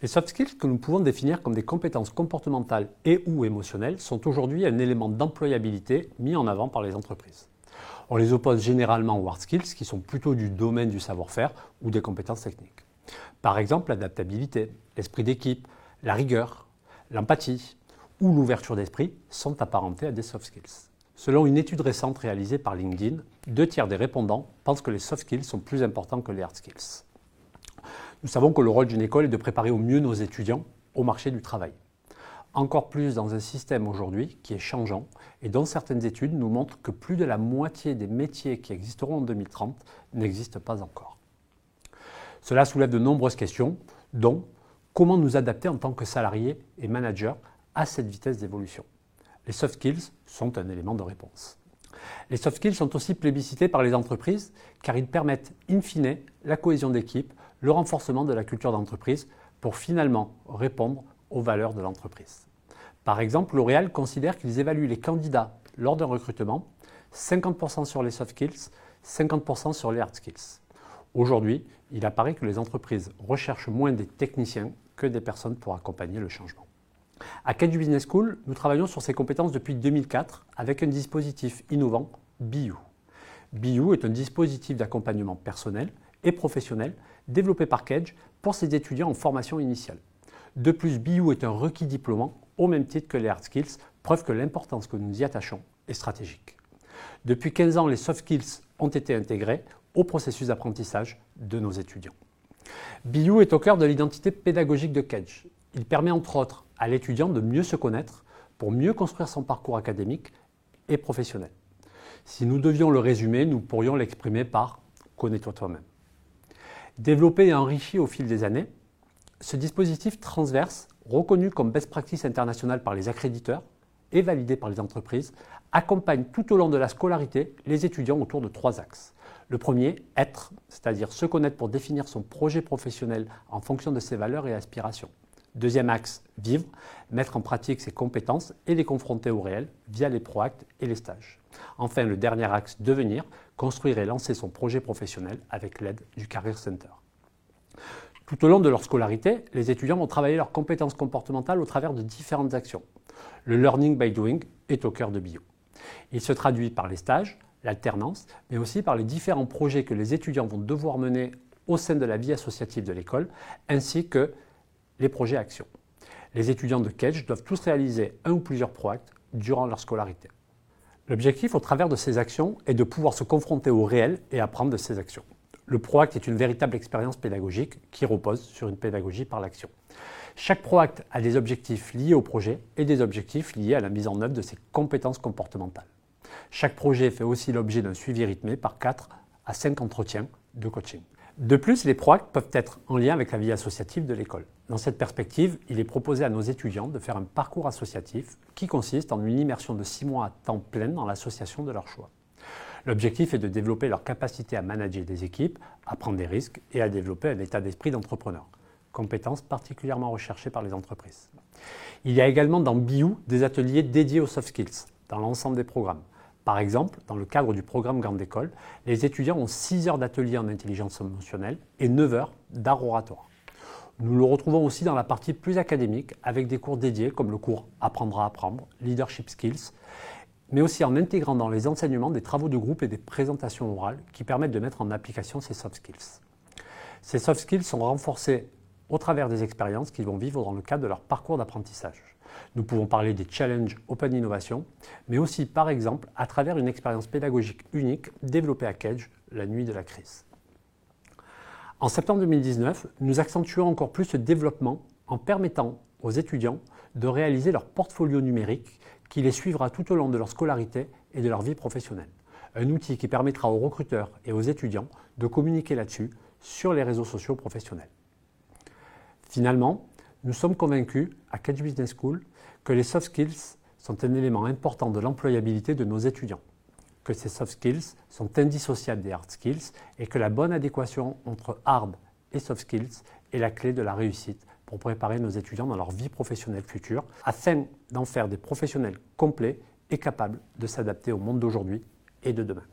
Les soft skills que nous pouvons définir comme des compétences comportementales et ou émotionnelles sont aujourd'hui un élément d'employabilité mis en avant par les entreprises. On les oppose généralement aux hard skills qui sont plutôt du domaine du savoir-faire ou des compétences techniques. Par exemple, l'adaptabilité, l'esprit d'équipe, la rigueur, l'empathie ou l'ouverture d'esprit sont apparentés à des soft skills. Selon une étude récente réalisée par LinkedIn, deux tiers des répondants pensent que les soft skills sont plus importants que les hard skills. Nous savons que le rôle d'une école est de préparer au mieux nos étudiants au marché du travail. Encore plus dans un système aujourd'hui qui est changeant et dont certaines études nous montrent que plus de la moitié des métiers qui existeront en 2030 n'existent pas encore. Cela soulève de nombreuses questions, dont comment nous adapter en tant que salariés et managers à cette vitesse d'évolution. Les soft skills sont un élément de réponse. Les soft skills sont aussi plébiscités par les entreprises car ils permettent in fine la cohésion d'équipe, le renforcement de la culture d'entreprise pour finalement répondre aux valeurs de l'entreprise. Par exemple, L'Oréal considère qu'ils évaluent les candidats lors d'un recrutement 50% sur les soft skills, 50% sur les hard skills. Aujourd'hui, il apparaît que les entreprises recherchent moins des techniciens que des personnes pour accompagner le changement. À Cage Business School, nous travaillons sur ces compétences depuis 2004 avec un dispositif innovant, BIU. BIU est un dispositif d'accompagnement personnel et professionnel développé par Cage pour ses étudiants en formation initiale. De plus, BIU est un requis diplômant au même titre que les hard skills, preuve que l'importance que nous y attachons est stratégique. Depuis 15 ans, les soft skills ont été intégrés au processus d'apprentissage de nos étudiants. BIU est au cœur de l'identité pédagogique de Cage. Il permet entre autres à l'étudiant de mieux se connaître pour mieux construire son parcours académique et professionnel. Si nous devions le résumer, nous pourrions l'exprimer par Connais-toi toi-même. Développé et enrichi au fil des années, ce dispositif transverse, reconnu comme best practice internationale par les accréditeurs et validé par les entreprises, accompagne tout au long de la scolarité les étudiants autour de trois axes. Le premier, être, c'est-à-dire se connaître pour définir son projet professionnel en fonction de ses valeurs et aspirations. Deuxième axe, vivre, mettre en pratique ses compétences et les confronter au réel via les proactes et les stages. Enfin, le dernier axe, devenir, construire et lancer son projet professionnel avec l'aide du Career Center. Tout au long de leur scolarité, les étudiants vont travailler leurs compétences comportementales au travers de différentes actions. Le learning by doing est au cœur de Bio. Il se traduit par les stages, l'alternance, mais aussi par les différents projets que les étudiants vont devoir mener au sein de la vie associative de l'école, ainsi que les projets actions. Les étudiants de Cage doivent tous réaliser un ou plusieurs projets durant leur scolarité. L'objectif au travers de ces actions est de pouvoir se confronter au réel et apprendre de ces actions. Le PROACT est une véritable expérience pédagogique qui repose sur une pédagogie par l'action. Chaque PROACT a des objectifs liés au projet et des objectifs liés à la mise en œuvre de ses compétences comportementales. Chaque projet fait aussi l'objet d'un suivi rythmé par 4 à 5 entretiens de coaching. De plus, les PROACT peuvent être en lien avec la vie associative de l'école. Dans cette perspective, il est proposé à nos étudiants de faire un parcours associatif qui consiste en une immersion de six mois à temps plein dans l'association de leur choix. L'objectif est de développer leur capacité à manager des équipes, à prendre des risques et à développer un état d'esprit d'entrepreneur, compétence particulièrement recherchée par les entreprises. Il y a également dans BIU des ateliers dédiés aux soft skills dans l'ensemble des programmes. Par exemple, dans le cadre du programme Grande École, les étudiants ont 6 heures d'atelier en intelligence émotionnelle et 9 heures d'art oratoire. Nous le retrouvons aussi dans la partie plus académique avec des cours dédiés comme le cours Apprendre à apprendre, Leadership Skills, mais aussi en intégrant dans les enseignements des travaux de groupe et des présentations orales qui permettent de mettre en application ces soft skills. Ces soft skills sont renforcés au travers des expériences qu'ils vont vivre dans le cadre de leur parcours d'apprentissage. Nous pouvons parler des challenges Open Innovation, mais aussi par exemple à travers une expérience pédagogique unique développée à Cage la nuit de la crise. En septembre 2019, nous accentuons encore plus ce développement en permettant aux étudiants de réaliser leur portfolio numérique qui les suivra tout au long de leur scolarité et de leur vie professionnelle. Un outil qui permettra aux recruteurs et aux étudiants de communiquer là-dessus sur les réseaux sociaux professionnels. Finalement, nous sommes convaincus à Catch Business School que les soft skills sont un élément important de l'employabilité de nos étudiants, que ces soft skills sont indissociables des hard skills et que la bonne adéquation entre hard et soft skills est la clé de la réussite pour préparer nos étudiants dans leur vie professionnelle future, afin d'en faire des professionnels complets et capables de s'adapter au monde d'aujourd'hui et de demain.